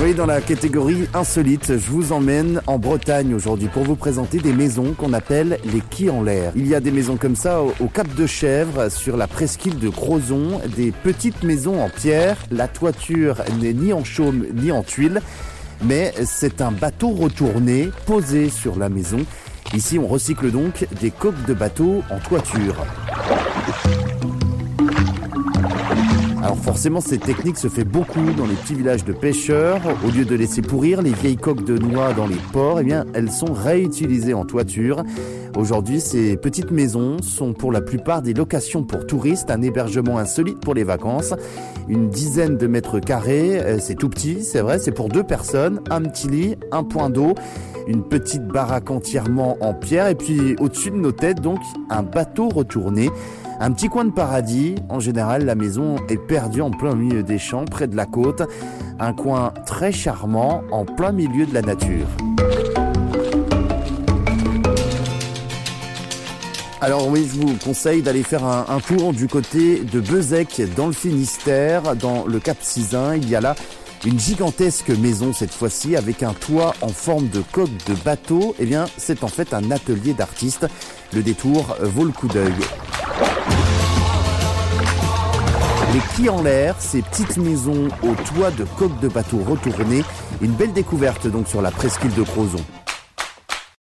Oui, dans la catégorie insolite, je vous emmène en Bretagne aujourd'hui pour vous présenter des maisons qu'on appelle les quilles en l'air. Il y a des maisons comme ça au, au Cap de Chèvre, sur la presqu'île de Crozon, des petites maisons en pierre. La toiture n'est ni en chaume ni en tuile, mais c'est un bateau retourné posé sur la maison. Ici, on recycle donc des coques de bateau en toiture. Alors forcément, cette technique se fait beaucoup dans les petits villages de pêcheurs. Au lieu de laisser pourrir les vieilles coques de noix dans les ports, eh bien, elles sont réutilisées en toiture. Aujourd'hui, ces petites maisons sont pour la plupart des locations pour touristes, un hébergement insolite pour les vacances. Une dizaine de mètres carrés, euh, c'est tout petit, c'est vrai, c'est pour deux personnes, un petit lit, un point d'eau, une petite baraque entièrement en pierre et puis au-dessus de nos têtes, donc, un bateau retourné. Un petit coin de paradis, en général la maison est perdue en plein milieu des champs, près de la côte. Un coin très charmant, en plein milieu de la nature. Alors oui, je vous conseille d'aller faire un, tour du côté de Bezec, dans le Finistère, dans le Cap Sizun. Il y a là une gigantesque maison cette fois-ci avec un toit en forme de coque de bateau. Eh bien, c'est en fait un atelier d'artistes. Le détour vaut le coup d'œil. Les quilles en l'air, ces petites maisons au toit de coque de bateau retournées, une belle découverte donc sur la presqu'île de Crozon.